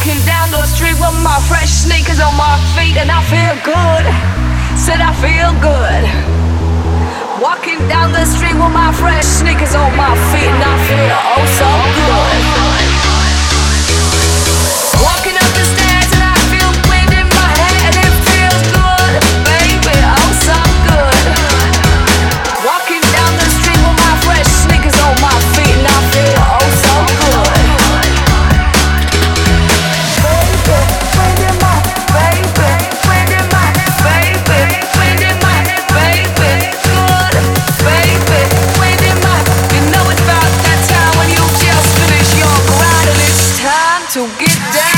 Walking down the street with my fresh sneakers on my feet, and I feel good. Said I feel good. Walking down the street with my to get down.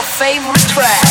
your favorite track.